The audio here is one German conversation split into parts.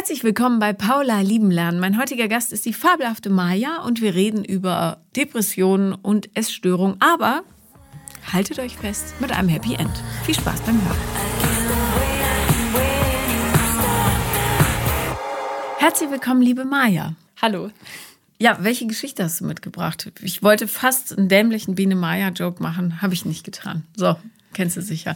Herzlich willkommen bei Paula Lieben lernen. Mein heutiger Gast ist die fabelhafte Maja und wir reden über Depressionen und Essstörungen, aber haltet euch fest mit einem Happy End. Viel Spaß beim Hören. Herzlich willkommen, liebe Maja. Hallo. Ja, welche Geschichte hast du mitgebracht? Ich wollte fast einen dämlichen Biene Maja-Joke machen, habe ich nicht getan. So, kennst du sicher.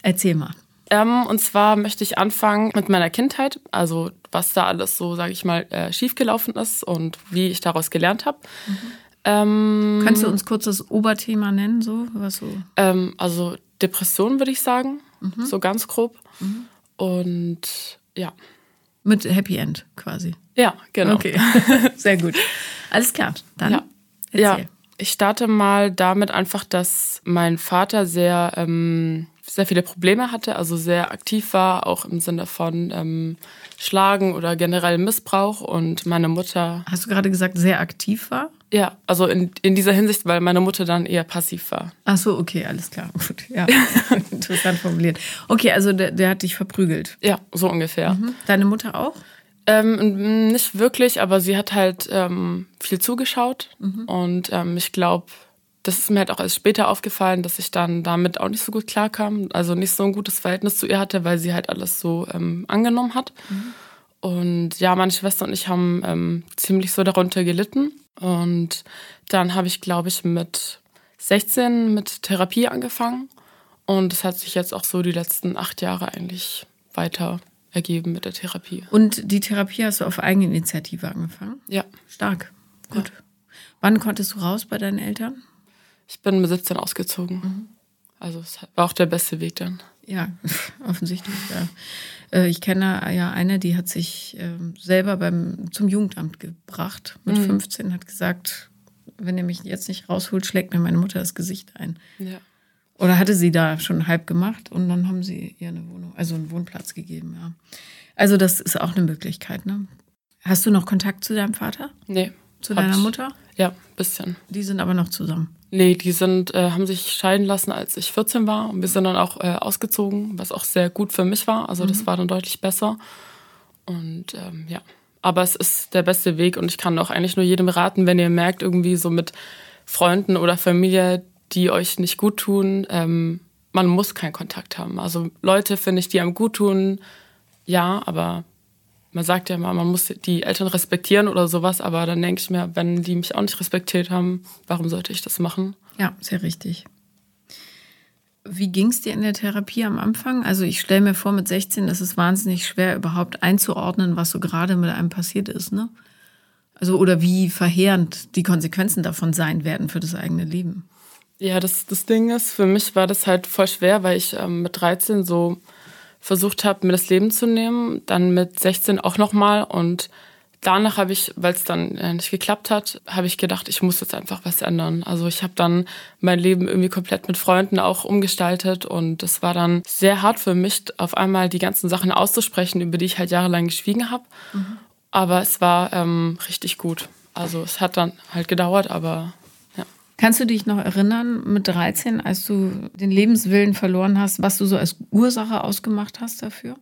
Erzähl mal. Ähm, und zwar möchte ich anfangen mit meiner Kindheit, also was da alles so, sage ich mal, äh, schiefgelaufen ist und wie ich daraus gelernt habe. Mhm. Ähm, Kannst du uns kurz das Oberthema nennen, so was so? Ähm, also Depression würde ich sagen, mhm. so ganz grob. Mhm. Und ja. Mit Happy End quasi. Ja, genau. Okay, sehr gut. Alles klar. Dann ja. ja. Ich starte mal damit einfach, dass mein Vater sehr ähm, sehr viele Probleme hatte, also sehr aktiv war, auch im Sinne von ähm, Schlagen oder generell Missbrauch. Und meine Mutter. Hast du gerade gesagt, sehr aktiv war? Ja, also in, in dieser Hinsicht, weil meine Mutter dann eher passiv war. Ach so, okay, alles klar. Gut, ja. Interessant formuliert. Okay, also der, der hat dich verprügelt. Ja, so ungefähr. Mhm. Deine Mutter auch? Ähm, nicht wirklich, aber sie hat halt ähm, viel zugeschaut. Mhm. Und ähm, ich glaube, das ist mir halt auch erst später aufgefallen, dass ich dann damit auch nicht so gut klarkam. Also nicht so ein gutes Verhältnis zu ihr hatte, weil sie halt alles so ähm, angenommen hat. Mhm. Und ja, meine Schwester und ich haben ähm, ziemlich so darunter gelitten. Und dann habe ich, glaube ich, mit 16 mit Therapie angefangen. Und das hat sich jetzt auch so die letzten acht Jahre eigentlich weiter ergeben mit der Therapie. Und die Therapie hast du auf eigene Initiative angefangen? Ja. Stark. Gut. Ja. Wann konntest du raus bei deinen Eltern? Ich bin mit 17 ausgezogen. Mhm. Also es war auch der beste Weg dann. Ja, offensichtlich, ja. Äh, ich kenne ja eine, die hat sich ähm, selber beim, zum Jugendamt gebracht. Mit mhm. 15 hat gesagt, wenn ihr mich jetzt nicht rausholt, schlägt mir meine Mutter das Gesicht ein. Ja. Oder hatte sie da schon halb gemacht und dann haben sie ihr eine Wohnung, also einen Wohnplatz gegeben, ja. Also das ist auch eine Möglichkeit, ne? Hast du noch Kontakt zu deinem Vater? Nee. Zu deiner Mutter? Ja, bisschen. Die sind aber noch zusammen. Nee, die sind, äh, haben sich scheiden lassen, als ich 14 war. Und wir sind dann auch äh, ausgezogen, was auch sehr gut für mich war. Also das mhm. war dann deutlich besser. Und ähm, ja, aber es ist der beste Weg und ich kann auch eigentlich nur jedem raten, wenn ihr merkt, irgendwie so mit Freunden oder Familie, die euch nicht gut tun, ähm, man muss keinen Kontakt haben. Also Leute, finde ich, die einem gut tun, ja, aber man sagt ja immer, man muss die Eltern respektieren oder sowas, aber dann denke ich mir, wenn die mich auch nicht respektiert haben, warum sollte ich das machen? Ja, sehr richtig. Wie ging es dir in der Therapie am Anfang? Also ich stelle mir vor, mit 16 ist es wahnsinnig schwer, überhaupt einzuordnen, was so gerade mit einem passiert ist, ne? Also oder wie verheerend die Konsequenzen davon sein werden für das eigene Leben. Ja, das, das Ding ist, für mich war das halt voll schwer, weil ich ähm, mit 13 so versucht habe, mir das Leben zu nehmen. Dann mit 16 auch nochmal. Und danach habe ich, weil es dann äh, nicht geklappt hat, habe ich gedacht, ich muss jetzt einfach was ändern. Also ich habe dann mein Leben irgendwie komplett mit Freunden auch umgestaltet. Und es war dann sehr hart für mich, auf einmal die ganzen Sachen auszusprechen, über die ich halt jahrelang geschwiegen habe. Mhm. Aber es war ähm, richtig gut. Also es hat dann halt gedauert, aber Kannst du dich noch erinnern, mit 13, als du den Lebenswillen verloren hast, was du so als Ursache ausgemacht hast dafür?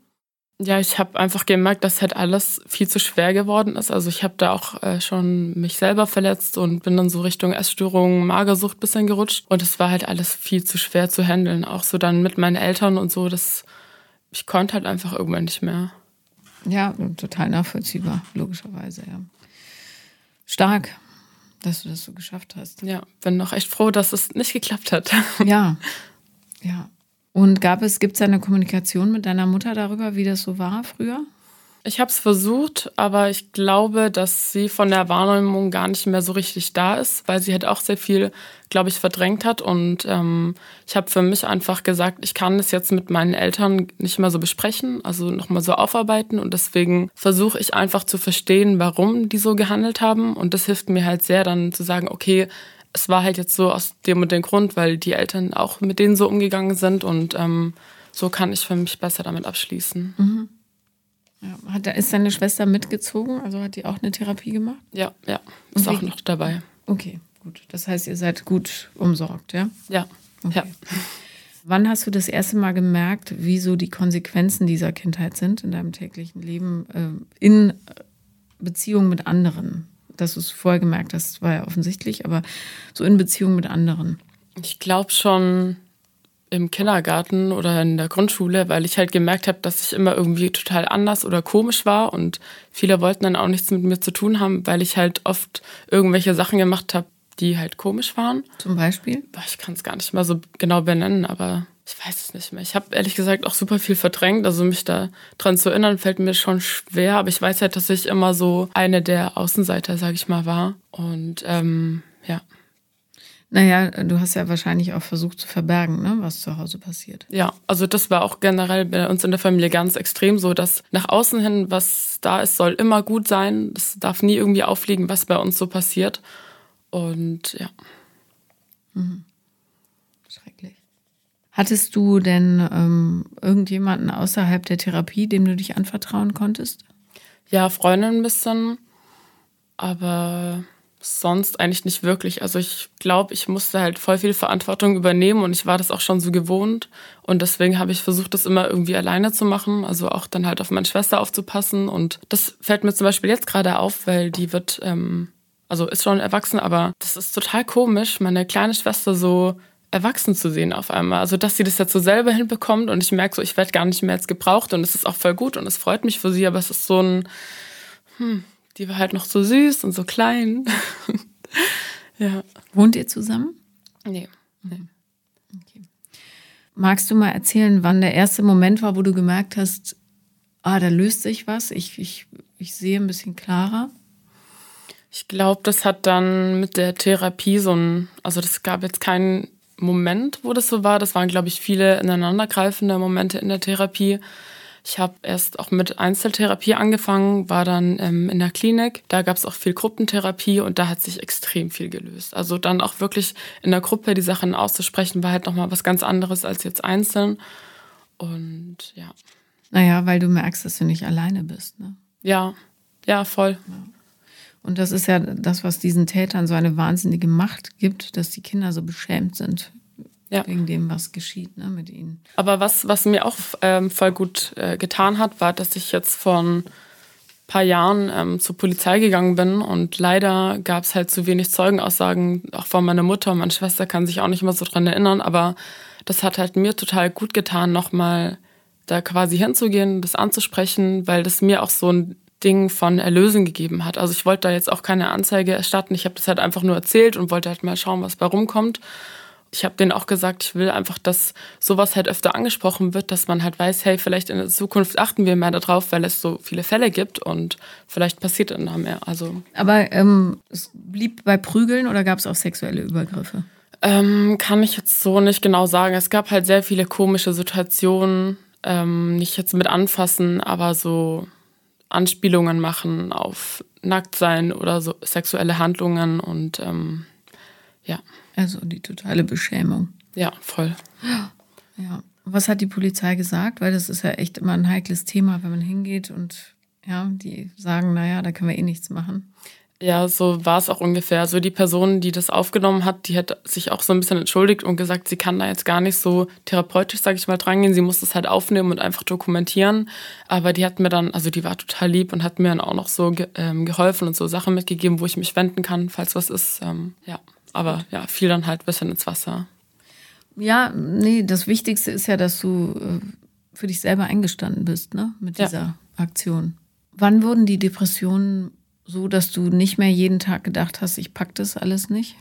Ja, ich habe einfach gemerkt, dass halt alles viel zu schwer geworden ist. Also ich habe da auch äh, schon mich selber verletzt und bin dann so Richtung Essstörung, Magersucht bisschen gerutscht. Und es war halt alles viel zu schwer zu handeln. Auch so dann mit meinen Eltern und so. Das, ich konnte halt einfach irgendwann nicht mehr. Ja, total nachvollziehbar, logischerweise, ja. Stark dass du das so geschafft hast. Ja, bin noch echt froh, dass es nicht geklappt hat. Ja, ja. Und gab es, gibt es eine Kommunikation mit deiner Mutter darüber, wie das so war früher? Ich habe es versucht, aber ich glaube, dass sie von der Wahrnehmung gar nicht mehr so richtig da ist, weil sie halt auch sehr viel, glaube ich, verdrängt hat. Und ähm, ich habe für mich einfach gesagt, ich kann das jetzt mit meinen Eltern nicht mehr so besprechen, also nochmal so aufarbeiten. Und deswegen versuche ich einfach zu verstehen, warum die so gehandelt haben. Und das hilft mir halt sehr, dann zu sagen, okay, es war halt jetzt so aus dem und dem Grund, weil die Eltern auch mit denen so umgegangen sind. Und ähm, so kann ich für mich besser damit abschließen. Mhm. Ja, hat, ist deine Schwester mitgezogen? Also hat die auch eine Therapie gemacht? Ja, ja. Ist auch noch dabei. Okay, gut. Das heißt, ihr seid gut umsorgt, ja? Ja. Okay. ja. Wann hast du das erste Mal gemerkt, wie so die Konsequenzen dieser Kindheit sind in deinem täglichen Leben äh, in Beziehung mit anderen? Dass du es vorher gemerkt hast, war ja offensichtlich, aber so in Beziehung mit anderen. Ich glaube schon im Kindergarten oder in der Grundschule, weil ich halt gemerkt habe, dass ich immer irgendwie total anders oder komisch war und viele wollten dann auch nichts mit mir zu tun haben, weil ich halt oft irgendwelche Sachen gemacht habe, die halt komisch waren. Zum Beispiel? Ich kann es gar nicht mal so genau benennen, aber ich weiß es nicht mehr. Ich habe ehrlich gesagt auch super viel verdrängt. Also mich da dran zu erinnern, fällt mir schon schwer. Aber ich weiß halt, dass ich immer so eine der Außenseiter, sage ich mal, war. Und ähm, ja. Naja, du hast ja wahrscheinlich auch versucht zu verbergen, ne, was zu Hause passiert. Ja, also das war auch generell bei uns in der Familie ganz extrem so, dass nach außen hin, was da ist, soll immer gut sein. Es darf nie irgendwie auffliegen, was bei uns so passiert. Und ja. Mhm. Schrecklich. Hattest du denn ähm, irgendjemanden außerhalb der Therapie, dem du dich anvertrauen konntest? Ja, Freundin ein bisschen, aber sonst eigentlich nicht wirklich. Also ich glaube, ich musste halt voll viel Verantwortung übernehmen und ich war das auch schon so gewohnt. Und deswegen habe ich versucht, das immer irgendwie alleine zu machen. Also auch dann halt auf meine Schwester aufzupassen. Und das fällt mir zum Beispiel jetzt gerade auf, weil die wird, ähm, also ist schon erwachsen, aber das ist total komisch, meine kleine Schwester so erwachsen zu sehen auf einmal. Also dass sie das jetzt so selber hinbekommt und ich merke so, ich werde gar nicht mehr jetzt gebraucht und es ist auch voll gut und es freut mich für sie, aber es ist so ein, hm, die war halt noch so süß und so klein. ja. Wohnt ihr zusammen? Nee. nee. Okay. Magst du mal erzählen, wann der erste Moment war, wo du gemerkt hast, ah, da löst sich was, ich, ich, ich sehe ein bisschen klarer? Ich glaube, das hat dann mit der Therapie so ein, also das gab jetzt keinen Moment, wo das so war. Das waren, glaube ich, viele ineinandergreifende Momente in der Therapie. Ich habe erst auch mit Einzeltherapie angefangen, war dann ähm, in der Klinik. Da gab es auch viel Gruppentherapie und da hat sich extrem viel gelöst. Also dann auch wirklich in der Gruppe die Sachen auszusprechen, war halt nochmal was ganz anderes als jetzt einzeln. Und ja. Naja, weil du merkst, dass du nicht alleine bist. Ne? Ja, ja, voll. Ja. Und das ist ja das, was diesen Tätern so eine wahnsinnige Macht gibt, dass die Kinder so beschämt sind ja. wegen dem, was geschieht ne, mit ihnen. Aber was, was mir auch ähm, voll gut äh, getan hat, war, dass ich jetzt vor ein paar Jahren ähm, zur Polizei gegangen bin und leider gab es halt zu wenig Zeugenaussagen, auch von meiner Mutter und meine Schwester kann sich auch nicht mehr so dran erinnern, aber das hat halt mir total gut getan, nochmal da quasi hinzugehen, das anzusprechen, weil das mir auch so ein Ding von Erlösen gegeben hat. Also ich wollte da jetzt auch keine Anzeige erstatten. Ich habe das halt einfach nur erzählt und wollte halt mal schauen, was bei rumkommt ich habe denen auch gesagt, ich will einfach, dass sowas halt öfter angesprochen wird, dass man halt weiß, hey, vielleicht in der Zukunft achten wir mehr darauf, weil es so viele Fälle gibt und vielleicht passiert dann da mehr. Also. Aber ähm, es blieb bei Prügeln oder gab es auch sexuelle Übergriffe? Ähm, kann ich jetzt so nicht genau sagen. Es gab halt sehr viele komische Situationen, ähm, nicht jetzt mit anfassen, aber so Anspielungen machen auf Nacktsein oder so sexuelle Handlungen und ähm, ja. Also die totale Beschämung. Ja, voll. Ja. Was hat die Polizei gesagt? Weil das ist ja echt immer ein heikles Thema, wenn man hingeht und ja, die sagen, naja, da können wir eh nichts machen. Ja, so war es auch ungefähr. Also die Person, die das aufgenommen hat, die hat sich auch so ein bisschen entschuldigt und gesagt, sie kann da jetzt gar nicht so therapeutisch, sage ich mal, drangehen. Sie muss das halt aufnehmen und einfach dokumentieren. Aber die hat mir dann, also die war total lieb und hat mir dann auch noch so ge ähm, geholfen und so Sachen mitgegeben, wo ich mich wenden kann, falls was ist. Ähm, ja. Aber ja, fiel dann halt ein bisschen ins Wasser. Ja, nee, das Wichtigste ist ja, dass du äh, für dich selber eingestanden bist, ne, mit dieser ja. Aktion. Wann wurden die Depressionen so, dass du nicht mehr jeden Tag gedacht hast, ich pack das alles nicht?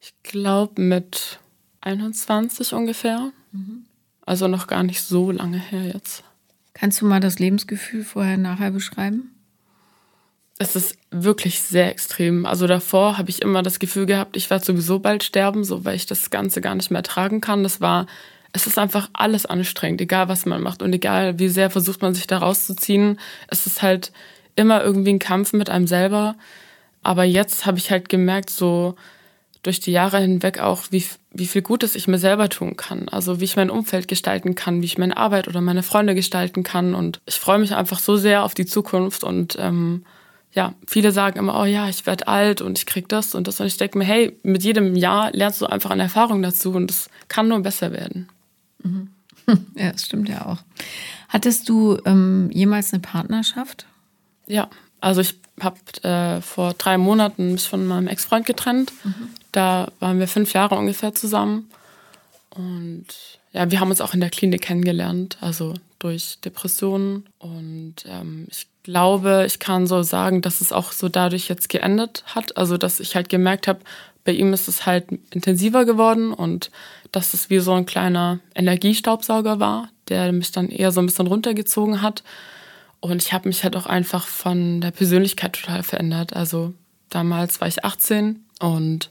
Ich glaube mit 21 ungefähr. Mhm. Also noch gar nicht so lange her jetzt. Kannst du mal das Lebensgefühl vorher nachher beschreiben? Es ist wirklich sehr extrem. Also davor habe ich immer das Gefühl gehabt, ich werde sowieso bald sterben, so weil ich das Ganze gar nicht mehr tragen kann. Das war, es ist einfach alles anstrengend, egal was man macht und egal wie sehr versucht man sich da rauszuziehen. Es ist halt immer irgendwie ein Kampf mit einem selber. Aber jetzt habe ich halt gemerkt, so durch die Jahre hinweg auch, wie, wie viel Gutes ich mir selber tun kann. Also wie ich mein Umfeld gestalten kann, wie ich meine Arbeit oder meine Freunde gestalten kann. Und ich freue mich einfach so sehr auf die Zukunft und ähm, ja, viele sagen immer, oh ja, ich werde alt und ich krieg das und das. Und ich denke mir, hey, mit jedem Jahr lernst du einfach eine Erfahrung dazu und es kann nur besser werden. Mhm. Ja, das stimmt ja auch. Hattest du ähm, jemals eine Partnerschaft? Ja, also ich habe äh, vor drei Monaten mich von meinem Ex-Freund getrennt. Mhm. Da waren wir fünf Jahre ungefähr zusammen. Und ja, wir haben uns auch in der Klinik kennengelernt, also durch Depressionen. Und ähm, ich glaube, ich kann so sagen, dass es auch so dadurch jetzt geendet hat. Also, dass ich halt gemerkt habe, bei ihm ist es halt intensiver geworden und dass es wie so ein kleiner Energiestaubsauger war, der mich dann eher so ein bisschen runtergezogen hat. Und ich habe mich halt auch einfach von der Persönlichkeit total verändert. Also damals war ich 18 und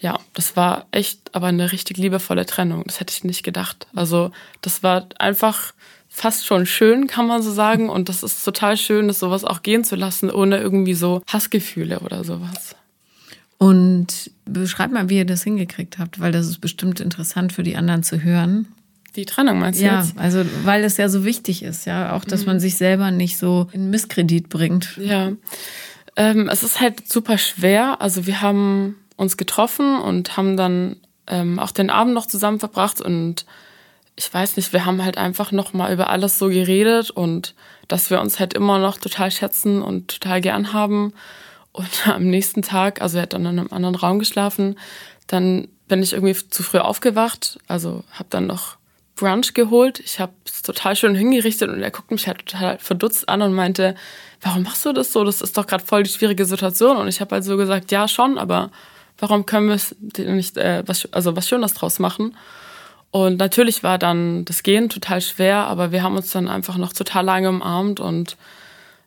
ja, das war echt aber eine richtig liebevolle Trennung. Das hätte ich nicht gedacht. Also das war einfach fast schon schön, kann man so sagen. Und das ist total schön, das sowas auch gehen zu lassen, ohne irgendwie so Hassgefühle oder sowas. Und beschreib mal, wie ihr das hingekriegt habt, weil das ist bestimmt interessant für die anderen zu hören. Die Trennung meinst du ja, jetzt? Ja, also weil es ja so wichtig ist, ja, auch dass mhm. man sich selber nicht so in Misskredit bringt. Ja, ähm, es ist halt super schwer. Also wir haben uns getroffen und haben dann ähm, auch den Abend noch zusammen verbracht und ich weiß nicht, wir haben halt einfach noch mal über alles so geredet und dass wir uns halt immer noch total schätzen und total gern haben. Und am nächsten Tag, also er hat dann in einem anderen Raum geschlafen, dann bin ich irgendwie zu früh aufgewacht, also habe dann noch Brunch geholt. Ich habe es total schön hingerichtet und er guckt mich halt total verdutzt an und meinte, warum machst du das so? Das ist doch gerade voll die schwierige Situation. Und ich habe halt so gesagt, ja schon, aber warum können wir nicht äh, was, also was Schönes draus machen? Und natürlich war dann das Gehen total schwer, aber wir haben uns dann einfach noch total lange umarmt und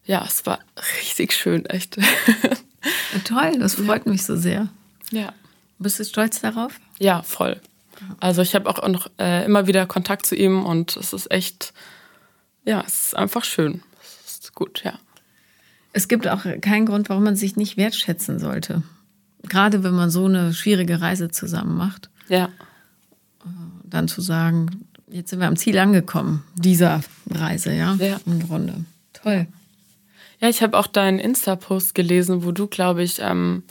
ja, es war richtig schön, echt. Ja, toll, das freut ja. mich so sehr. Ja. Bist du stolz darauf? Ja, voll. Also ich habe auch noch äh, immer wieder Kontakt zu ihm und es ist echt, ja, es ist einfach schön. Es ist gut, ja. Es gibt auch keinen Grund, warum man sich nicht wertschätzen sollte. Gerade wenn man so eine schwierige Reise zusammen macht. Ja. Dann zu sagen, jetzt sind wir am Ziel angekommen, dieser Reise, ja? Ja. Im Grunde. Toll. Ja, ich habe auch deinen Insta-Post gelesen, wo du, glaube ich, ähm,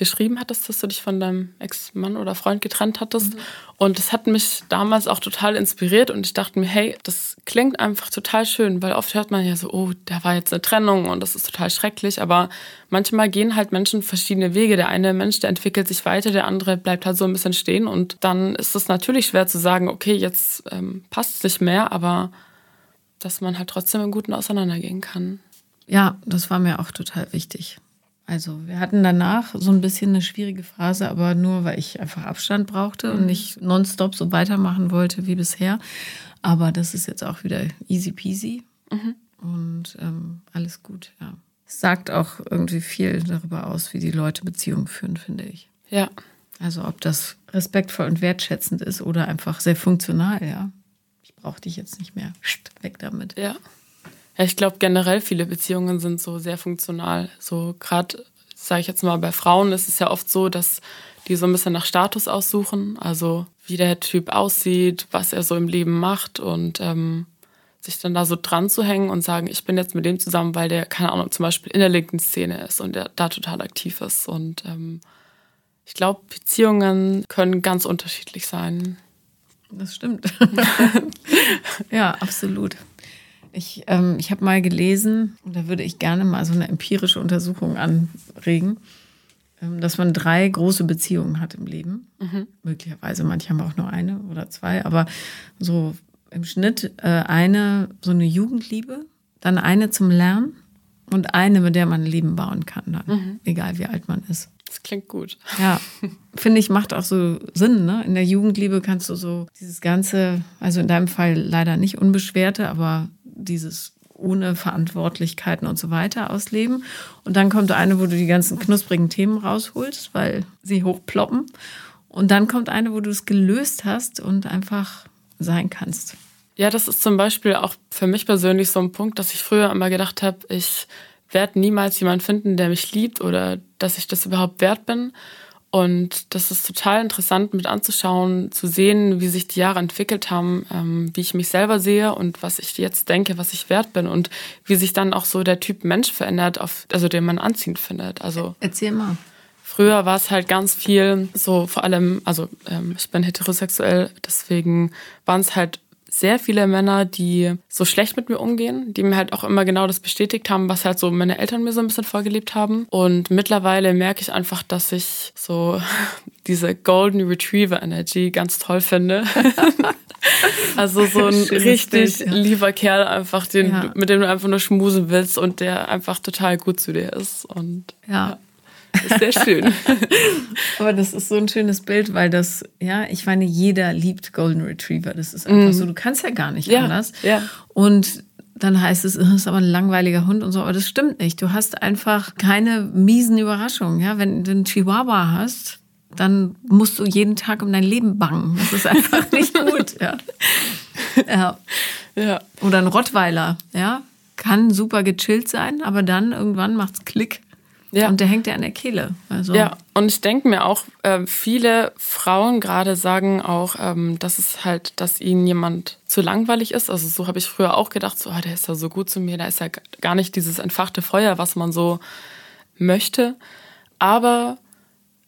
geschrieben hattest, dass du dich von deinem Ex-Mann oder Freund getrennt hattest. Mhm. Und das hat mich damals auch total inspiriert und ich dachte mir, hey, das klingt einfach total schön, weil oft hört man ja so, oh, da war jetzt eine Trennung und das ist total schrecklich, aber manchmal gehen halt Menschen verschiedene Wege. Der eine Mensch, der entwickelt sich weiter, der andere bleibt halt so ein bisschen stehen und dann ist es natürlich schwer zu sagen, okay, jetzt ähm, passt es nicht mehr, aber dass man halt trotzdem im Guten auseinandergehen kann. Ja, das war mir auch total wichtig. Also wir hatten danach so ein bisschen eine schwierige Phase, aber nur weil ich einfach Abstand brauchte mhm. und nicht nonstop so weitermachen wollte wie bisher. Aber das ist jetzt auch wieder easy peasy mhm. und ähm, alles gut, ja. Es sagt auch irgendwie viel darüber aus, wie die Leute Beziehungen führen, finde ich. Ja. Also ob das respektvoll und wertschätzend ist oder einfach sehr funktional, ja. Ich brauche dich jetzt nicht mehr. Weg damit. Ja. Ja, ich glaube generell viele Beziehungen sind so sehr funktional. So gerade, sage ich jetzt mal, bei Frauen ist es ja oft so, dass die so ein bisschen nach Status aussuchen, also wie der Typ aussieht, was er so im Leben macht und ähm, sich dann da so dran zu hängen und sagen, ich bin jetzt mit dem zusammen, weil der, keine Ahnung, zum Beispiel in der linken Szene ist und der da total aktiv ist. Und ähm, ich glaube, Beziehungen können ganz unterschiedlich sein. Das stimmt. ja, absolut. Ich, ähm, ich habe mal gelesen, und da würde ich gerne mal so eine empirische Untersuchung anregen, ähm, dass man drei große Beziehungen hat im Leben. Mhm. Möglicherweise, manche haben auch nur eine oder zwei, aber so im Schnitt äh, eine, so eine Jugendliebe, dann eine zum Lernen und eine, mit der man ein Leben bauen kann, dann, mhm. egal wie alt man ist. Das klingt gut. Ja, finde ich, macht auch so Sinn. Ne? In der Jugendliebe kannst du so dieses ganze, also in deinem Fall leider nicht unbeschwerte, aber dieses ohne Verantwortlichkeiten und so weiter ausleben. Und dann kommt eine, wo du die ganzen knusprigen Themen rausholst, weil sie hochploppen. Und dann kommt eine, wo du es gelöst hast und einfach sein kannst. Ja, das ist zum Beispiel auch für mich persönlich so ein Punkt, dass ich früher immer gedacht habe, ich werde niemals jemanden finden, der mich liebt oder dass ich das überhaupt wert bin. Und das ist total interessant mit anzuschauen, zu sehen, wie sich die Jahre entwickelt haben, ähm, wie ich mich selber sehe und was ich jetzt denke, was ich wert bin und wie sich dann auch so der Typ Mensch verändert, auf, also den man anziehend findet. Also Erzähl mal. Früher war es halt ganz viel so, vor allem, also ähm, ich bin heterosexuell, deswegen waren es halt sehr viele Männer, die so schlecht mit mir umgehen, die mir halt auch immer genau das bestätigt haben, was halt so meine Eltern mir so ein bisschen vorgelebt haben. Und mittlerweile merke ich einfach, dass ich so diese Golden Retriever Energy ganz toll finde. also so ein Schönes richtig Bild, ja. lieber Kerl einfach, den, ja. mit dem du einfach nur schmusen willst und der einfach total gut zu dir ist. Und ja. ja. Das ist sehr schön. Aber das ist so ein schönes Bild, weil das, ja, ich meine, jeder liebt Golden Retriever. Das ist einfach mm. so, du kannst ja gar nicht ja, anders. Ja. Und dann heißt es, es ist aber ein langweiliger Hund und so. Aber das stimmt nicht. Du hast einfach keine miesen Überraschungen. Ja, wenn du einen Chihuahua hast, dann musst du jeden Tag um dein Leben bangen. Das ist einfach nicht gut. Ja. ja. ja. Oder ein Rottweiler, ja, kann super gechillt sein, aber dann irgendwann macht's Klick ja. Und der hängt ja an der Kehle. Also. Ja, und ich denke mir auch, äh, viele Frauen gerade sagen auch, ähm, dass es halt, dass ihnen jemand zu langweilig ist. Also so habe ich früher auch gedacht, so, oh, der ist ja so gut zu mir, da ist ja gar nicht dieses entfachte Feuer, was man so möchte. Aber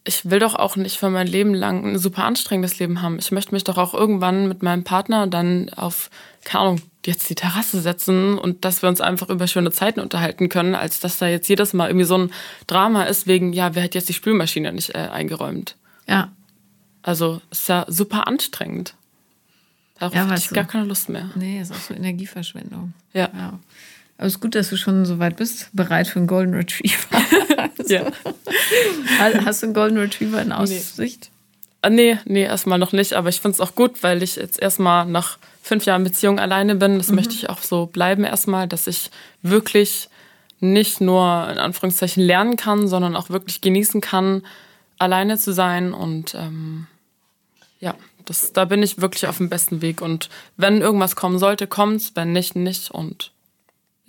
ich will doch auch nicht für mein Leben lang ein super anstrengendes Leben haben. Ich möchte mich doch auch irgendwann mit meinem Partner dann auf, keine Ahnung, jetzt die Terrasse setzen und dass wir uns einfach über schöne Zeiten unterhalten können, als dass da jetzt jedes Mal irgendwie so ein Drama ist wegen, ja, wer hat jetzt die Spülmaschine nicht äh, eingeräumt? Ja. Also ist ja super anstrengend. Darauf ja, habe ich gar keine Lust mehr. Nee, ist auch so Energieverschwendung. Ja. ja. Aber es ist gut, dass du schon so weit bist, bereit für einen Golden Retriever. ja. Hast du einen Golden Retriever in Aussicht? Nee, ah, nee, nee erstmal noch nicht. Aber ich finde es auch gut, weil ich jetzt erstmal nach fünf Jahren Beziehung alleine bin. Das mhm. möchte ich auch so bleiben erstmal, dass ich wirklich nicht nur in Anführungszeichen lernen kann, sondern auch wirklich genießen kann, alleine zu sein. Und ähm, ja, das, da bin ich wirklich auf dem besten Weg. Und wenn irgendwas kommen sollte, kommt's. Wenn nicht, nicht. Und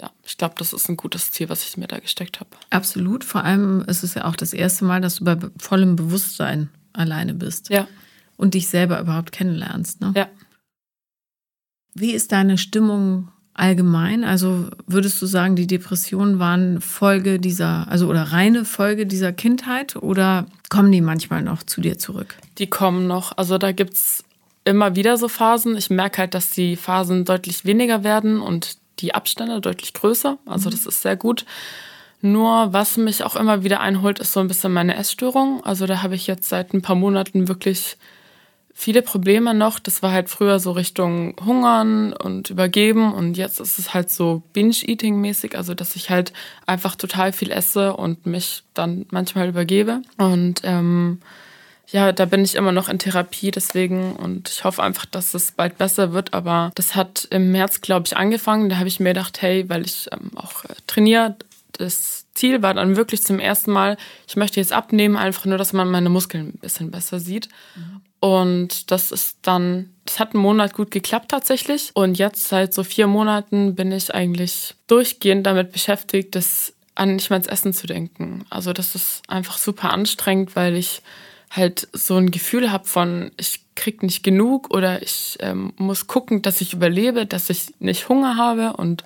ja, ich glaube, das ist ein gutes Ziel, was ich mir da gesteckt habe. Absolut. Vor allem ist es ja auch das erste Mal, dass du bei vollem Bewusstsein alleine bist. Ja. Und dich selber überhaupt kennenlernst. Ne? Ja. Wie ist deine Stimmung allgemein? Also würdest du sagen, die Depressionen waren Folge dieser, also oder reine Folge dieser Kindheit oder kommen die manchmal noch zu dir zurück? Die kommen noch. Also da gibt es immer wieder so Phasen. Ich merke halt, dass die Phasen deutlich weniger werden und die Abstände deutlich größer. Also mhm. das ist sehr gut. Nur was mich auch immer wieder einholt, ist so ein bisschen meine Essstörung. Also da habe ich jetzt seit ein paar Monaten wirklich viele Probleme noch. Das war halt früher so Richtung Hungern und Übergeben und jetzt ist es halt so Binge-Eating-mäßig, also dass ich halt einfach total viel esse und mich dann manchmal übergebe. Und ähm, ja, da bin ich immer noch in Therapie deswegen und ich hoffe einfach, dass es bald besser wird. Aber das hat im März, glaube ich, angefangen. Da habe ich mir gedacht, hey, weil ich ähm, auch äh, trainiere, das Ziel war dann wirklich zum ersten Mal, ich möchte jetzt abnehmen, einfach nur, dass man meine Muskeln ein bisschen besser sieht. Mhm. Und das ist dann, das hat einen Monat gut geklappt tatsächlich. Und jetzt seit so vier Monaten bin ich eigentlich durchgehend damit beschäftigt, das an nicht mehr ins Essen zu denken. Also das ist einfach super anstrengend, weil ich halt so ein Gefühl habe von, ich krieg nicht genug oder ich ähm, muss gucken, dass ich überlebe, dass ich nicht Hunger habe und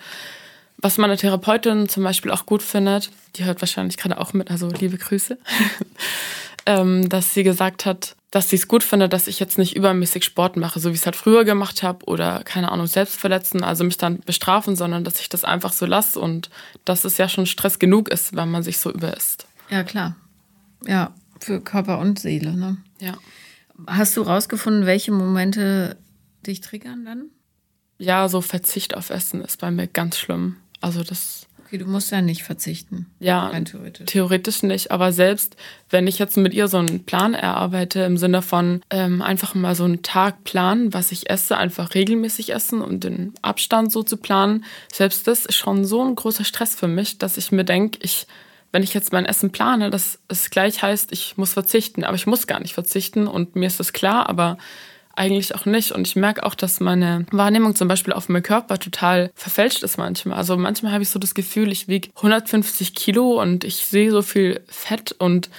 was meine Therapeutin zum Beispiel auch gut findet, die hört wahrscheinlich gerade auch mit, also liebe Grüße, ähm, dass sie gesagt hat, dass sie es gut findet, dass ich jetzt nicht übermäßig Sport mache, so wie ich es halt früher gemacht habe oder keine Ahnung, selbst verletzen, also mich dann bestrafen, sondern dass ich das einfach so lasse und dass es ja schon Stress genug ist, wenn man sich so überisst. Ja, klar. Ja, für Körper und Seele, ne? Ja. Hast du rausgefunden, welche Momente dich triggern dann? Ja, so Verzicht auf Essen ist bei mir ganz schlimm. Also das Okay, du musst ja nicht verzichten. Ja, theoretisch. theoretisch nicht. Aber selbst wenn ich jetzt mit ihr so einen Plan erarbeite, im Sinne von ähm, einfach mal so einen Tag planen, was ich esse, einfach regelmäßig essen und den Abstand so zu planen, selbst das ist schon so ein großer Stress für mich, dass ich mir denke, ich, wenn ich jetzt mein Essen plane, dass es gleich heißt, ich muss verzichten. Aber ich muss gar nicht verzichten und mir ist das klar, aber eigentlich auch nicht. Und ich merke auch, dass meine Wahrnehmung zum Beispiel auf meinen Körper total verfälscht ist manchmal. Also manchmal habe ich so das Gefühl, ich wiege 150 Kilo und ich sehe so viel Fett und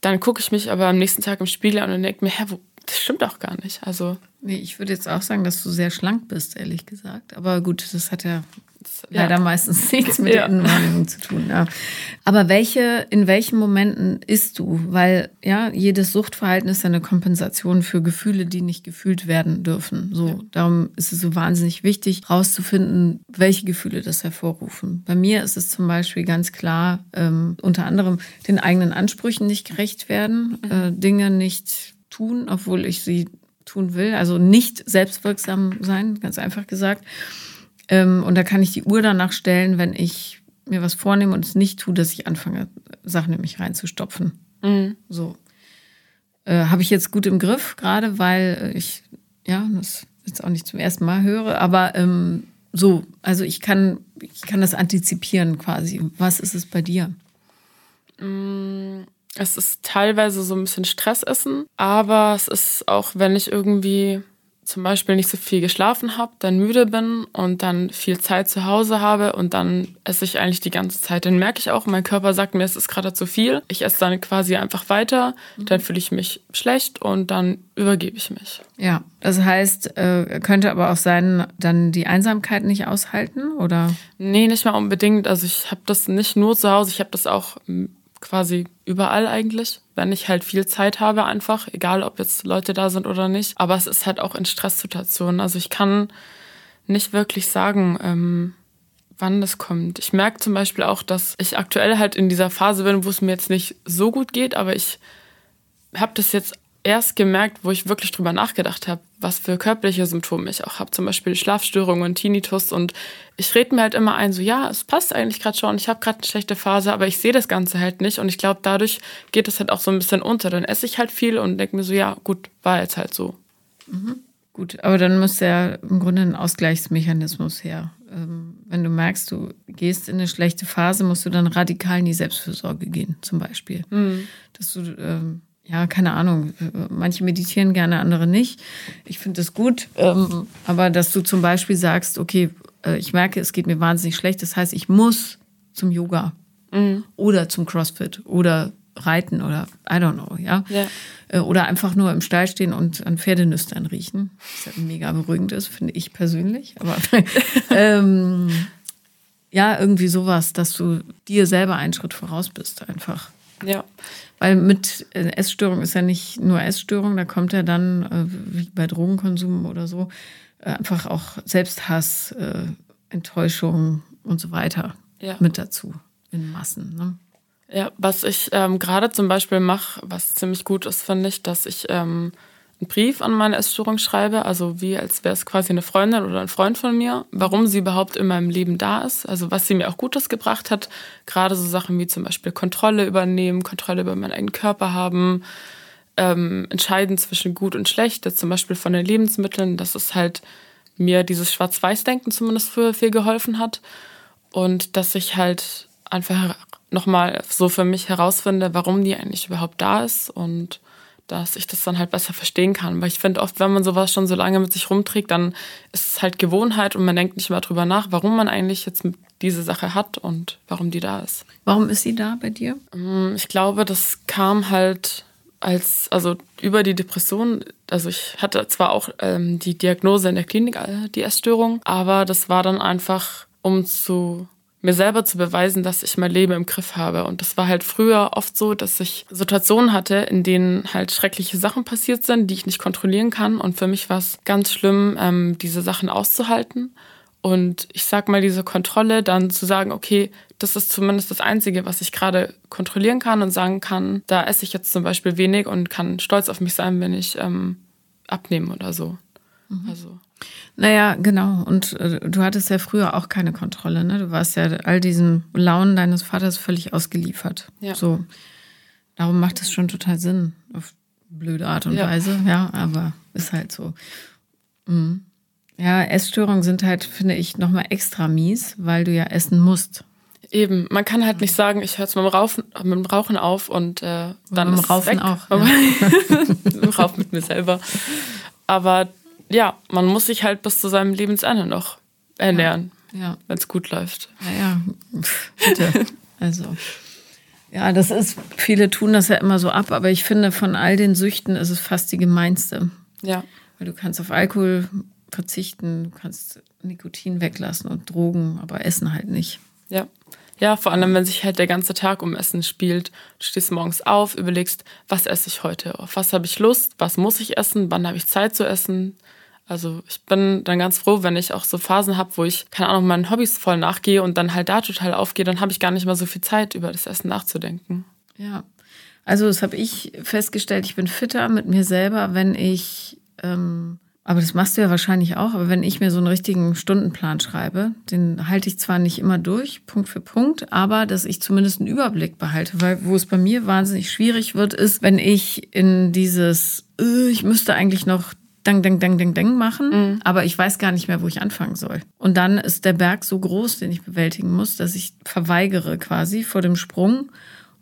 dann gucke ich mich aber am nächsten Tag im Spiegel an und denke mir, hä, wo, das stimmt doch gar nicht. Also Nee, ich würde jetzt auch sagen, dass du sehr schlank bist, ehrlich gesagt. Aber gut, das hat ja leider ja. meistens nichts mit ja. der Innenwahrnehmung zu tun. Ja. Aber welche, in welchen Momenten isst du? Weil ja, jedes Suchtverhalten ist eine Kompensation für Gefühle, die nicht gefühlt werden dürfen. So, darum ist es so wahnsinnig wichtig, herauszufinden, welche Gefühle das hervorrufen. Bei mir ist es zum Beispiel ganz klar, ähm, unter anderem den eigenen Ansprüchen nicht gerecht werden, mhm. äh, Dinge nicht tun, obwohl ich sie tun will. Also nicht selbstwirksam sein, ganz einfach gesagt. Ähm, und da kann ich die Uhr danach stellen, wenn ich mir was vornehme und es nicht tue, dass ich anfange, Sachen in mich reinzustopfen. Mhm. So. Äh, Habe ich jetzt gut im Griff, gerade weil ich, ja, das jetzt auch nicht zum ersten Mal höre, aber ähm, so, also ich kann, ich kann das antizipieren quasi. Was ist es bei dir? Mhm es ist teilweise so ein bisschen Stressessen, aber es ist auch, wenn ich irgendwie zum Beispiel nicht so viel geschlafen habe, dann müde bin und dann viel Zeit zu Hause habe und dann esse ich eigentlich die ganze Zeit. Dann merke ich auch, mein Körper sagt mir, es ist gerade zu viel. Ich esse dann quasi einfach weiter, mhm. dann fühle ich mich schlecht und dann übergebe ich mich. Ja, das heißt, äh, könnte aber auch sein, dann die Einsamkeit nicht aushalten oder? Nee, nicht mal unbedingt. Also ich habe das nicht nur zu Hause, ich habe das auch quasi überall eigentlich, wenn ich halt viel Zeit habe einfach, egal ob jetzt Leute da sind oder nicht. Aber es ist halt auch in Stresssituationen. Also ich kann nicht wirklich sagen, ähm, wann das kommt. Ich merke zum Beispiel auch, dass ich aktuell halt in dieser Phase bin, wo es mir jetzt nicht so gut geht, aber ich habe das jetzt erst gemerkt, wo ich wirklich drüber nachgedacht habe, was für körperliche Symptome ich auch habe. Zum Beispiel Schlafstörungen, Tinnitus. Und ich rede mir halt immer ein, so ja, es passt eigentlich gerade schon, ich habe gerade eine schlechte Phase, aber ich sehe das Ganze halt nicht. Und ich glaube, dadurch geht es halt auch so ein bisschen unter. Dann esse ich halt viel und denke mir so, ja, gut, war jetzt halt so. Mhm. Gut, aber dann muss ja im Grunde ein Ausgleichsmechanismus her. Ähm, wenn du merkst, du gehst in eine schlechte Phase, musst du dann radikal in die Selbstfürsorge gehen, zum Beispiel. Mhm. Dass du ähm, ja, keine Ahnung, manche meditieren gerne, andere nicht. Ich finde das gut. Ähm, aber dass du zum Beispiel sagst, okay, äh, ich merke, es geht mir wahnsinnig schlecht, das heißt, ich muss zum Yoga mhm. oder zum CrossFit oder reiten oder I don't know, ja? ja. Äh, oder einfach nur im Stall stehen und an Pferdenüstern riechen. Was ja mega beruhigend ist, finde ich persönlich. Aber ähm, ja, irgendwie sowas, dass du dir selber einen Schritt voraus bist, einfach. Ja. Weil mit äh, Essstörung ist ja nicht nur Essstörung, da kommt ja dann, äh, wie bei Drogenkonsum oder so, äh, einfach auch Selbsthass, Enttäuschung und so weiter ja. mit dazu in Massen. Ne? Ja, was ich ähm, gerade zum Beispiel mache, was ziemlich gut ist, finde ich, dass ich ähm, einen Brief an meine Essstörung schreibe, also wie als wäre es quasi eine Freundin oder ein Freund von mir, warum sie überhaupt in meinem Leben da ist, also was sie mir auch Gutes gebracht hat, gerade so Sachen wie zum Beispiel Kontrolle übernehmen, Kontrolle über meinen eigenen Körper haben, ähm, entscheiden zwischen gut und schlecht, zum Beispiel von den Lebensmitteln, dass es halt mir dieses Schwarz-Weiß-Denken zumindest früher viel geholfen hat und dass ich halt einfach nochmal so für mich herausfinde, warum die eigentlich überhaupt da ist und dass ich das dann halt besser verstehen kann. Weil ich finde oft, wenn man sowas schon so lange mit sich rumträgt, dann ist es halt Gewohnheit und man denkt nicht mehr drüber nach, warum man eigentlich jetzt diese Sache hat und warum die da ist. Warum ist sie da bei dir? Mm, ich glaube, das kam halt als, also über die Depression, also ich hatte zwar auch ähm, die Diagnose in der Klinik, äh, die Essstörung, aber das war dann einfach, um zu mir selber zu beweisen, dass ich mein Leben im Griff habe. Und das war halt früher oft so, dass ich Situationen hatte, in denen halt schreckliche Sachen passiert sind, die ich nicht kontrollieren kann. Und für mich war es ganz schlimm, ähm, diese Sachen auszuhalten. Und ich sag mal, diese Kontrolle, dann zu sagen, okay, das ist zumindest das Einzige, was ich gerade kontrollieren kann und sagen kann, da esse ich jetzt zum Beispiel wenig und kann stolz auf mich sein, wenn ich ähm, abnehme oder so. Mhm. Also. Naja, genau. Und äh, du hattest ja früher auch keine Kontrolle. Ne? Du warst ja all diesen Launen deines Vaters völlig ausgeliefert. Ja. So. Darum macht es schon total Sinn. Auf blöde Art und ja. Weise. Ja, aber ist halt so. Mhm. Ja, Essstörungen sind halt, finde ich, nochmal extra mies, weil du ja essen musst. Eben, man kann halt nicht sagen, ich höre jetzt mit dem Rauchen, mit dem Rauchen auf und äh, dann mit dem Rauchen auch. Ja. mit dem mit mir selber. Aber ja, man muss sich halt bis zu seinem Lebensende noch ernähren, ja. ja. wenn es gut läuft. Ja, ja, bitte. also. Ja, das ist, viele tun das ja immer so ab, aber ich finde, von all den Süchten ist es fast die gemeinste. Ja. Weil du kannst auf Alkohol verzichten, du kannst Nikotin weglassen und Drogen, aber Essen halt nicht. Ja. Ja, vor allem, wenn sich halt der ganze Tag um Essen spielt. Du stehst morgens auf, überlegst, was esse ich heute? Auf was habe ich Lust? Was muss ich essen? Wann habe ich Zeit zu essen? Also ich bin dann ganz froh, wenn ich auch so Phasen habe, wo ich, keine Ahnung, meinen Hobbys voll nachgehe und dann halt da total aufgehe, dann habe ich gar nicht mehr so viel Zeit, über das Essen nachzudenken. Ja. Also das habe ich festgestellt, ich bin fitter mit mir selber, wenn ich ähm, aber das machst du ja wahrscheinlich auch. Aber wenn ich mir so einen richtigen Stundenplan schreibe, den halte ich zwar nicht immer durch, Punkt für Punkt, aber dass ich zumindest einen Überblick behalte. Weil wo es bei mir wahnsinnig schwierig wird, ist, wenn ich in dieses, äh, ich müsste eigentlich noch Dang, Dang, Dang, Dang, Dang machen, mhm. aber ich weiß gar nicht mehr, wo ich anfangen soll. Und dann ist der Berg so groß, den ich bewältigen muss, dass ich verweigere quasi vor dem Sprung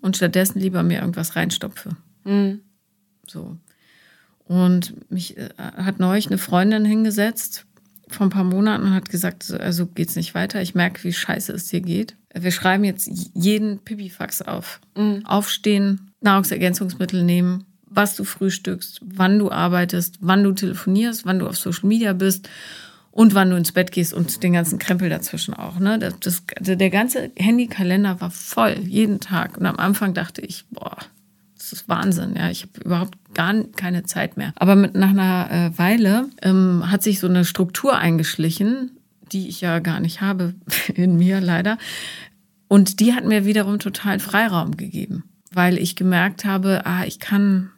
und stattdessen lieber mir irgendwas reinstopfe. Mhm. So. Und mich äh, hat neulich eine Freundin hingesetzt vor ein paar Monaten und hat gesagt, also geht's nicht weiter. Ich merke, wie scheiße es dir geht. Wir schreiben jetzt jeden Pipifax auf. Mhm. Aufstehen, Nahrungsergänzungsmittel nehmen, was du frühstückst, wann du arbeitest, wann du telefonierst, wann du auf Social Media bist und wann du ins Bett gehst und den ganzen Krempel dazwischen auch. Ne? Das, das, der ganze Handykalender war voll, jeden Tag. Und am Anfang dachte ich, boah, das ist Wahnsinn. Ja, ich habe überhaupt gar keine Zeit mehr. Aber mit, nach einer äh, Weile ähm, hat sich so eine Struktur eingeschlichen, die ich ja gar nicht habe in mir leider. Und die hat mir wiederum total Freiraum gegeben, weil ich gemerkt habe, ah, ich kann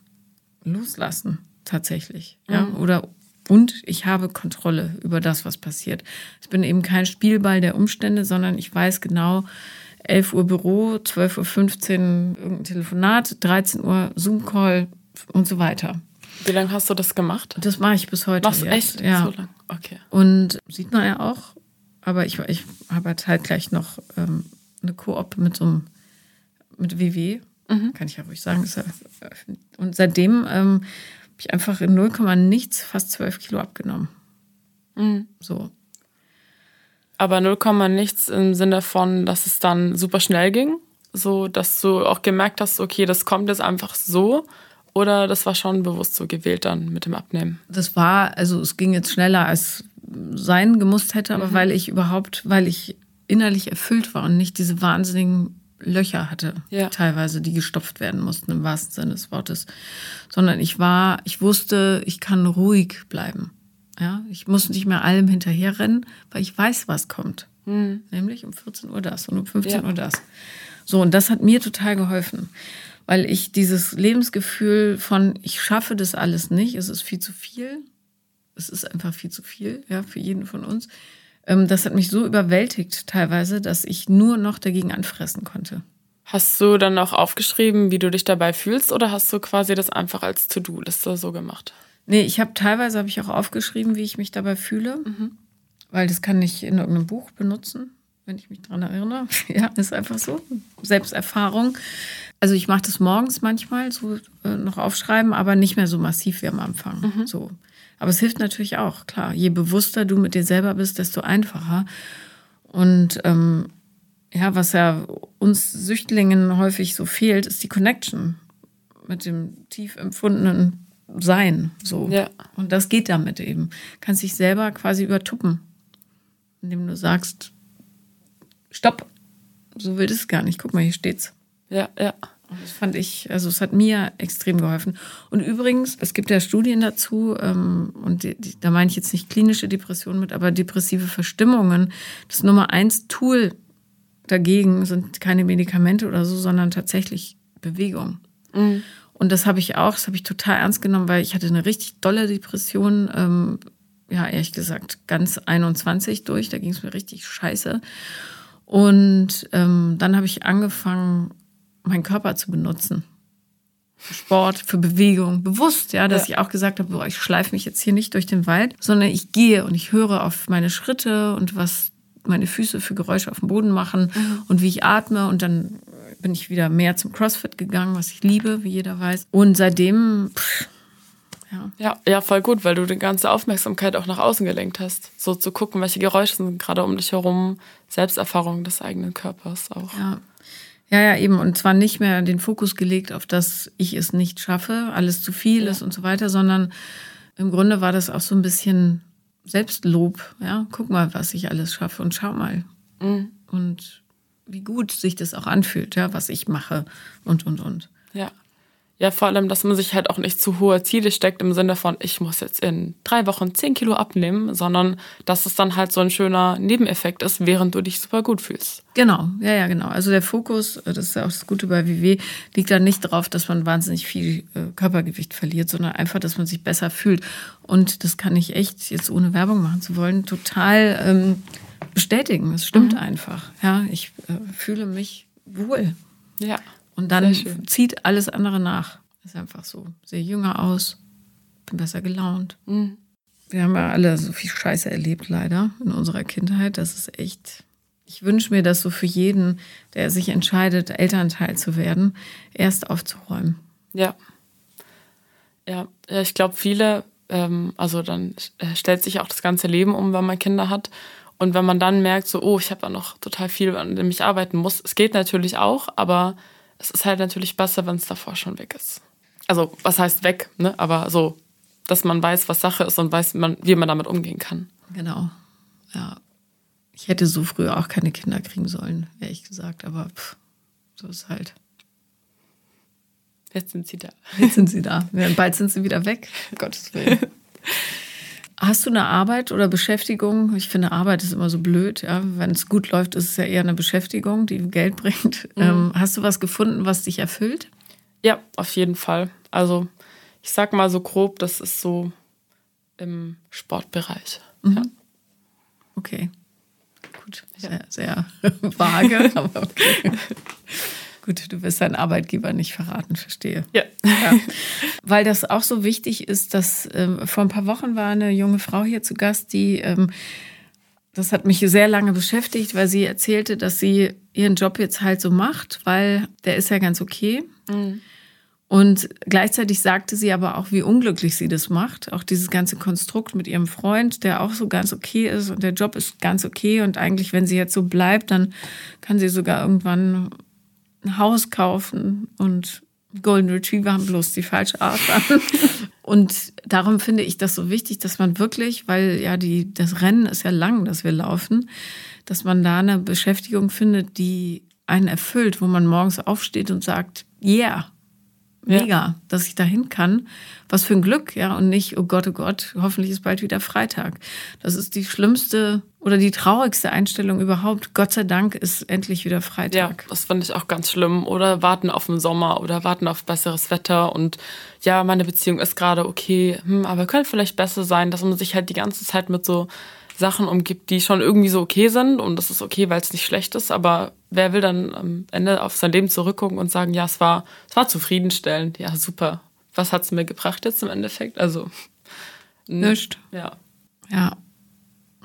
loslassen tatsächlich. Ja, mhm. oder und ich habe Kontrolle über das, was passiert. Ich bin eben kein Spielball der Umstände, sondern ich weiß genau, 11 Uhr Büro, 12.15 Uhr irgendein Telefonat, 13 Uhr Zoom-Call und so weiter. Wie lange hast du das gemacht? Das mache ich bis heute. Was, echt? Ja. So lang? Okay. Und sieht man ja auch, aber ich, ich habe halt gleich noch ähm, eine Koop mit so einem, mit WW, mhm. kann ich ja ruhig sagen. Und seitdem ähm, habe ich einfach in 0, nichts fast 12 Kilo abgenommen. Mhm. So aber 0, nichts im Sinne von, dass es dann super schnell ging. So, dass du auch gemerkt hast, okay, das kommt jetzt einfach so. Oder das war schon bewusst so gewählt dann mit dem Abnehmen? Das war, also es ging jetzt schneller als sein gemusst hätte, aber mhm. weil ich überhaupt, weil ich innerlich erfüllt war und nicht diese wahnsinnigen Löcher hatte, ja. teilweise, die gestopft werden mussten im wahrsten Sinne des Wortes. Sondern ich war, ich wusste, ich kann ruhig bleiben. Ja, ich muss nicht mehr allem hinterherrennen, weil ich weiß, was kommt. Mhm. Nämlich um 14 Uhr das und um 15 ja. Uhr das. So, und das hat mir total geholfen, weil ich dieses Lebensgefühl von, ich schaffe das alles nicht, es ist viel zu viel, es ist einfach viel zu viel, ja, für jeden von uns. Ähm, das hat mich so überwältigt teilweise, dass ich nur noch dagegen anfressen konnte. Hast du dann auch aufgeschrieben, wie du dich dabei fühlst, oder hast du quasi das einfach als To-Do-Liste so gemacht? Nee, ich habe teilweise habe ich auch aufgeschrieben, wie ich mich dabei fühle, mhm. weil das kann ich in irgendeinem Buch benutzen, wenn ich mich daran erinnere. ja, ist einfach so. Selbsterfahrung. Also ich mache das morgens manchmal so äh, noch aufschreiben, aber nicht mehr so massiv wie am Anfang. Mhm. So. Aber es hilft natürlich auch, klar. Je bewusster du mit dir selber bist, desto einfacher. Und ähm, ja, was ja uns Süchtlingen häufig so fehlt, ist die Connection mit dem tief empfundenen sein. So. Ja. Und das geht damit eben. Kannst dich selber quasi übertuppen, indem du sagst, stopp, so will das gar nicht. Guck mal, hier steht's. Ja, ja. Das fand ich, also es hat mir extrem geholfen. Und übrigens, es gibt ja Studien dazu, ähm, und die, die, da meine ich jetzt nicht klinische Depressionen mit, aber depressive Verstimmungen. Das Nummer eins Tool dagegen sind keine Medikamente oder so, sondern tatsächlich Bewegung. Mhm. Und das habe ich auch, das habe ich total ernst genommen, weil ich hatte eine richtig dolle Depression, ähm, ja, ehrlich gesagt, ganz 21 durch. Da ging es mir richtig scheiße. Und ähm, dann habe ich angefangen, meinen Körper zu benutzen. Für Sport, für Bewegung, bewusst, ja, dass ja. ich auch gesagt habe, boah, ich schleife mich jetzt hier nicht durch den Wald, sondern ich gehe und ich höre auf meine Schritte und was meine Füße für Geräusche auf dem Boden machen mhm. und wie ich atme und dann bin ich wieder mehr zum CrossFit gegangen, was ich liebe, wie jeder weiß. Und seitdem, pff, ja. ja. Ja, voll gut, weil du die ganze Aufmerksamkeit auch nach außen gelenkt hast. So zu gucken, welche Geräusche sind gerade um dich herum, Selbsterfahrung des eigenen Körpers auch. Ja. Ja, ja, eben. Und zwar nicht mehr den Fokus gelegt auf das, ich es nicht schaffe, alles zu viel ja. ist und so weiter, sondern im Grunde war das auch so ein bisschen Selbstlob. Ja, guck mal, was ich alles schaffe und schau mal. Mhm. Und wie gut sich das auch anfühlt, ja, was ich mache und, und, und. Ja. Ja, vor allem, dass man sich halt auch nicht zu hohe Ziele steckt im Sinne von, ich muss jetzt in drei Wochen zehn Kilo abnehmen, sondern dass es dann halt so ein schöner Nebeneffekt ist, während du dich super gut fühlst. Genau, ja, ja, genau. Also der Fokus, das ist ja auch das Gute bei WW, liegt da nicht darauf, dass man wahnsinnig viel äh, Körpergewicht verliert, sondern einfach, dass man sich besser fühlt. Und das kann ich echt, jetzt ohne Werbung machen zu wollen, total ähm, bestätigen. Es stimmt mhm. einfach. Ja, ich äh, fühle mich wohl. Ja. Und dann zieht alles andere nach. Ist einfach so. Sehe jünger aus, bin besser gelaunt. Mhm. Wir haben ja alle so viel Scheiße erlebt, leider, in unserer Kindheit. Das ist echt. Ich wünsche mir das so für jeden, der sich entscheidet, Elternteil zu werden, erst aufzuräumen. Ja. Ja, ich glaube, viele, ähm, also dann äh, stellt sich auch das ganze Leben um, wenn man Kinder hat. Und wenn man dann merkt, so, oh, ich habe da noch total viel, an dem ich arbeiten muss. Es geht natürlich auch, aber es ist halt natürlich besser, wenn es davor schon weg ist. Also, was heißt weg, ne? Aber so, dass man weiß, was Sache ist und weiß, wie man damit umgehen kann. Genau. Ja. Ich hätte so früh auch keine Kinder kriegen sollen, ehrlich gesagt, aber pff, so ist halt. Jetzt sind sie da. Jetzt sind sie da. bald sind sie wieder weg. Gottes Willen. Hast du eine Arbeit oder Beschäftigung? Ich finde, Arbeit ist immer so blöd. Ja? Wenn es gut läuft, ist es ja eher eine Beschäftigung, die Geld bringt. Mhm. Ähm, hast du was gefunden, was dich erfüllt? Ja, auf jeden Fall. Also ich sag mal so grob, das ist so im Sportbereich. Mhm. Ja. Okay. Gut. Sehr, sehr vage, aber okay. Gut, du wirst deinen Arbeitgeber nicht verraten, verstehe. Ja. ja. Weil das auch so wichtig ist, dass ähm, vor ein paar Wochen war eine junge Frau hier zu Gast, die, ähm, das hat mich sehr lange beschäftigt, weil sie erzählte, dass sie ihren Job jetzt halt so macht, weil der ist ja ganz okay. Mhm. Und gleichzeitig sagte sie aber auch, wie unglücklich sie das macht. Auch dieses ganze Konstrukt mit ihrem Freund, der auch so ganz okay ist und der Job ist ganz okay. Und eigentlich, wenn sie jetzt so bleibt, dann kann sie sogar irgendwann ein Haus kaufen und Golden Retriever haben bloß die falsche Art an. Und darum finde ich das so wichtig, dass man wirklich, weil ja die, das Rennen ist ja lang, dass wir laufen, dass man da eine Beschäftigung findet, die einen erfüllt, wo man morgens aufsteht und sagt, yeah, mega, ja. dass ich dahin kann. Was für ein Glück, ja, und nicht, oh Gott, oh Gott, hoffentlich ist bald wieder Freitag. Das ist die schlimmste oder die traurigste Einstellung überhaupt. Gott sei Dank ist endlich wieder Freitag. Ja, das fand ich auch ganz schlimm. Oder warten auf den Sommer oder warten auf besseres Wetter und ja, meine Beziehung ist gerade okay, hm, aber könnte vielleicht besser sein, dass man sich halt die ganze Zeit mit so Sachen umgibt, die schon irgendwie so okay sind und das ist okay, weil es nicht schlecht ist, aber wer will dann am Ende auf sein Leben zurückgucken und sagen, ja, es war, es war zufriedenstellend, ja, super. Was hat es mir gebracht jetzt im Endeffekt? Also nichts. Ja. Ja.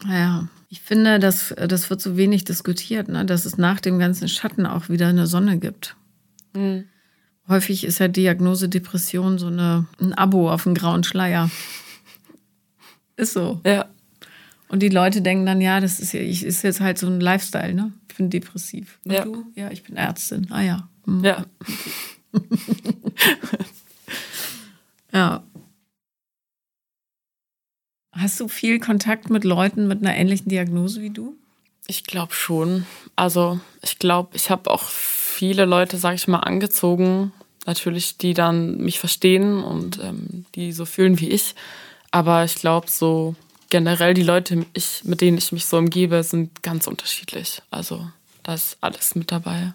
Ja. Ich finde, das, das wird so wenig diskutiert, ne? dass es nach dem ganzen Schatten auch wieder eine Sonne gibt. Mhm. Häufig ist ja Diagnose Depression so eine, ein Abo auf einen grauen Schleier. Ist so. Ja. Und die Leute denken dann, ja, das ist, ich, ist jetzt halt so ein Lifestyle, ne? Ich bin depressiv. Und ja. du? Ja, ich bin Ärztin. Ah ja. Mhm. Ja. ja. Hast du viel Kontakt mit Leuten mit einer ähnlichen Diagnose wie du? Ich glaube schon. Also ich glaube, ich habe auch viele Leute, sage ich mal, angezogen, natürlich, die dann mich verstehen und ähm, die so fühlen wie ich. Aber ich glaube, so generell die Leute, ich, mit denen ich mich so umgebe, sind ganz unterschiedlich. Also da ist alles mit dabei.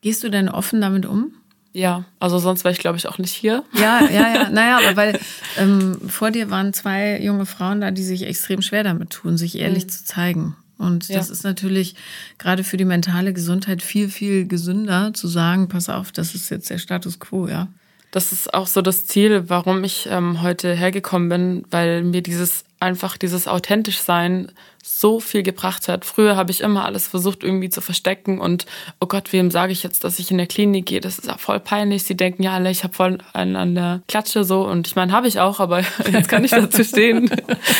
Gehst du denn offen damit um? Ja, also sonst wäre ich, glaube ich, auch nicht hier. Ja, ja, ja. Naja, aber weil ähm, vor dir waren zwei junge Frauen da, die sich extrem schwer damit tun, sich ehrlich mhm. zu zeigen. Und das ja. ist natürlich gerade für die mentale Gesundheit viel, viel gesünder zu sagen, pass auf, das ist jetzt der Status quo, ja. Das ist auch so das Ziel, warum ich ähm, heute hergekommen bin, weil mir dieses einfach dieses authentisch sein so viel gebracht hat. Früher habe ich immer alles versucht irgendwie zu verstecken und oh Gott, wem sage ich jetzt, dass ich in der Klinik gehe? Das ist ja voll peinlich. Sie denken ja alle, ich habe voll einen an der Klatsche so und ich meine, habe ich auch, aber jetzt kann ich dazu stehen.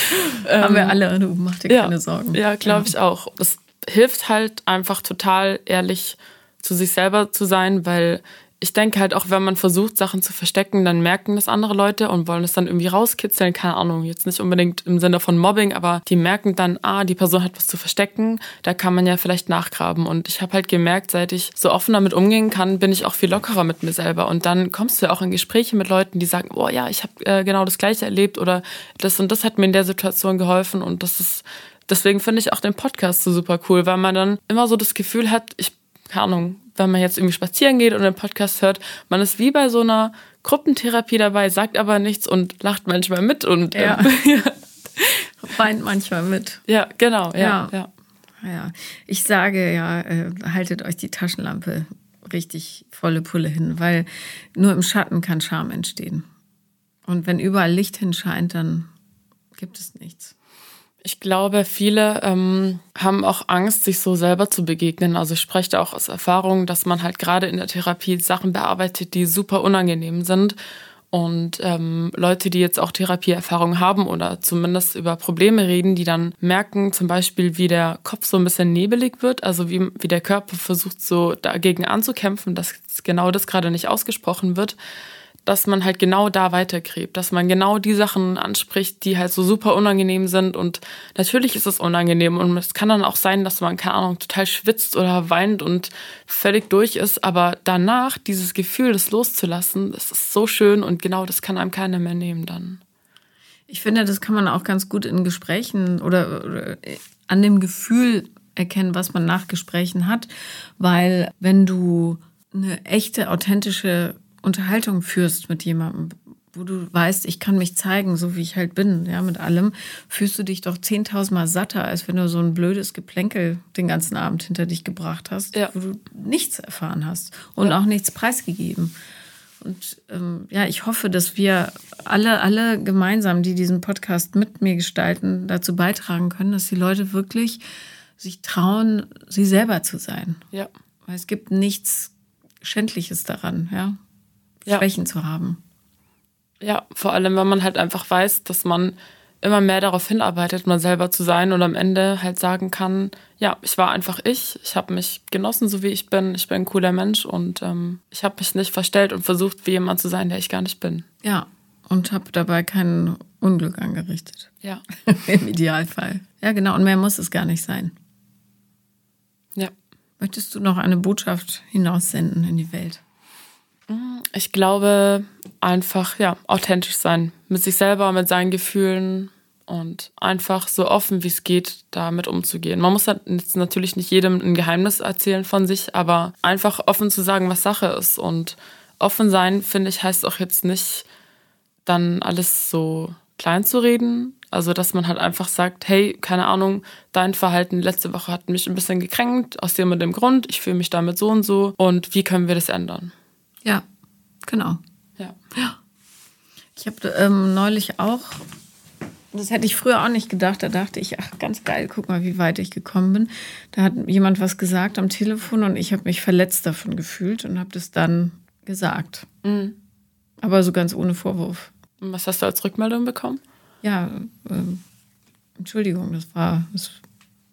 Haben wir alle, du mach dir ja, keine Sorgen. Ja, glaube ich auch. Es hilft halt einfach total ehrlich zu sich selber zu sein, weil ich denke halt auch, wenn man versucht, Sachen zu verstecken, dann merken das andere Leute und wollen es dann irgendwie rauskitzeln. Keine Ahnung, jetzt nicht unbedingt im Sinne von Mobbing, aber die merken dann, ah, die Person hat was zu verstecken, da kann man ja vielleicht nachgraben. Und ich habe halt gemerkt, seit ich so offen damit umgehen kann, bin ich auch viel lockerer mit mir selber. Und dann kommst du ja auch in Gespräche mit Leuten, die sagen, oh ja, ich habe äh, genau das Gleiche erlebt oder das und das hat mir in der Situation geholfen. Und das ist, deswegen finde ich auch den Podcast so super cool, weil man dann immer so das Gefühl hat, ich, keine Ahnung, wenn man jetzt irgendwie spazieren geht und einen Podcast hört, man ist wie bei so einer Gruppentherapie dabei, sagt aber nichts und lacht manchmal mit und ja. Ähm, weint manchmal mit. Ja, genau, ja, Ja. ja. Ja, ich sage ja, äh, haltet euch die Taschenlampe richtig volle Pulle hin, weil nur im Schatten kann Scham entstehen. Und wenn überall Licht hinscheint, dann gibt es nichts. Ich glaube, viele ähm, haben auch Angst, sich so selber zu begegnen. Also ich spreche da auch aus Erfahrung, dass man halt gerade in der Therapie Sachen bearbeitet, die super unangenehm sind. Und ähm, Leute, die jetzt auch Therapieerfahrung haben oder zumindest über Probleme reden, die dann merken zum Beispiel, wie der Kopf so ein bisschen nebelig wird, also wie, wie der Körper versucht so dagegen anzukämpfen, dass genau das gerade nicht ausgesprochen wird, dass man halt genau da weitergräbt, dass man genau die Sachen anspricht, die halt so super unangenehm sind. Und natürlich ist es unangenehm und es kann dann auch sein, dass man, keine Ahnung, total schwitzt oder weint und völlig durch ist. Aber danach dieses Gefühl, das loszulassen, das ist so schön und genau das kann einem keiner mehr nehmen dann. Ich finde, das kann man auch ganz gut in Gesprächen oder, oder an dem Gefühl erkennen, was man nach Gesprächen hat. Weil wenn du eine echte, authentische Unterhaltung führst mit jemandem, wo du weißt, ich kann mich zeigen, so wie ich halt bin, ja, mit allem, fühlst du dich doch zehntausendmal satter, als wenn du so ein blödes Geplänkel den ganzen Abend hinter dich gebracht hast, Ja. wo du nichts erfahren hast und auch nichts preisgegeben. Und ähm, ja, ich hoffe, dass wir alle, alle gemeinsam, die diesen Podcast mit mir gestalten, dazu beitragen können, dass die Leute wirklich sich trauen, sie selber zu sein. Ja. Weil es gibt nichts Schändliches daran, ja, Ja. Schwächen zu haben. Ja, vor allem, wenn man halt einfach weiß, dass man immer mehr darauf hinarbeitet, mal selber zu sein und am Ende halt sagen kann, ja, ich war einfach ich, ich habe mich genossen, so wie ich bin, ich bin ein cooler Mensch und ähm, ich habe mich nicht verstellt und versucht, wie jemand zu sein, der ich gar nicht bin. Ja, und habe dabei kein Unglück angerichtet. Ja. Im Idealfall. Ja, genau. Und mehr muss es gar nicht sein. Ja. Möchtest du noch eine Botschaft hinaussenden in die Welt? Ich glaube, einfach, ja, authentisch sein. Mit sich selber, mit seinen Gefühlen und einfach so offen wie es geht, damit umzugehen. Man muss jetzt natürlich nicht jedem ein Geheimnis erzählen von sich, aber einfach offen zu sagen, was Sache ist. Und offen sein, finde ich, heißt auch jetzt nicht, dann alles so klein zu reden. Also, dass man halt einfach sagt, hey, keine Ahnung, dein Verhalten letzte Woche hat mich ein bisschen gekränkt, aus dem und dem Grund, ich fühle mich damit so und so und wie können wir das ändern? Ja, genau. Ja. Ich habe ähm, neulich auch, das hätte ich früher auch nicht gedacht, da dachte ich, ach, ganz geil, guck mal, wie weit ich gekommen bin. Da hat jemand was gesagt am Telefon und ich habe mich verletzt davon gefühlt und habe das dann gesagt. Aber so ganz ohne Vorwurf. Und was hast du als Rückmeldung bekommen? Ja, ähm, Entschuldigung, das war, das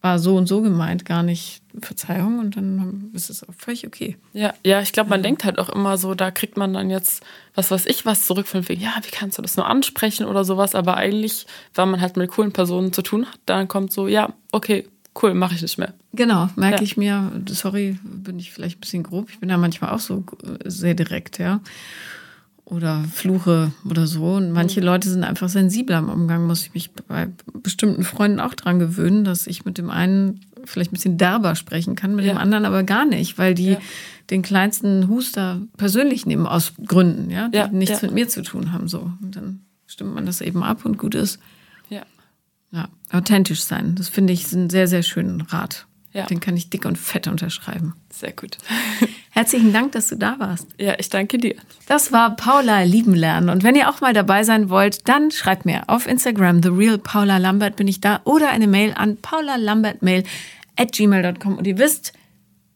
war so und so gemeint, gar nicht Verzeihung und dann ist es auch völlig okay. Ja, ja, ich glaube, man denkt halt auch immer so, da kriegt man dann jetzt, was weiß ich, was zurück von wegen, ja, wie kannst du das nur ansprechen oder sowas, aber eigentlich, wenn man halt mit coolen Personen zu tun hat, dann kommt so, ja, okay, cool, mache ich nicht mehr. Genau, merke Ja. ich mir, sorry, bin ich vielleicht ein bisschen grob. Ich bin ja manchmal auch so äh, sehr direkt, ja. Oder Fluche oder so. Und manche Leute sind einfach sensibler im Umgang, muss ich mich bei bestimmten Freunden auch dran gewöhnen, dass ich mit dem einen vielleicht ein bisschen derber sprechen kann, mit Ja. dem anderen aber gar nicht, weil die Ja. den kleinsten Huster persönlich nehmen aus Gründen, ja, die Ja, nichts mit mir zu tun haben. So. Und dann stimmt man das eben ab und gut ist. Ja. Ja, authentisch sein. Das finde ich ist einen sehr, sehr schönen Rat. Ja. Den kann ich dick und fett unterschreiben. Sehr gut. Herzlichen Dank, dass du da warst. Ja, ich danke dir. Das war Paula lieben lernen. Und wenn ihr auch mal dabei sein wollt, dann schreibt mir auf Instagram, The Real Paula Lambert bin ich da oder eine Mail an paulalambertmail at gmail.com. Und ihr wisst,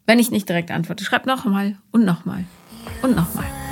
wenn ich nicht direkt antworte, schreibt noch mal und noch mal und noch mal.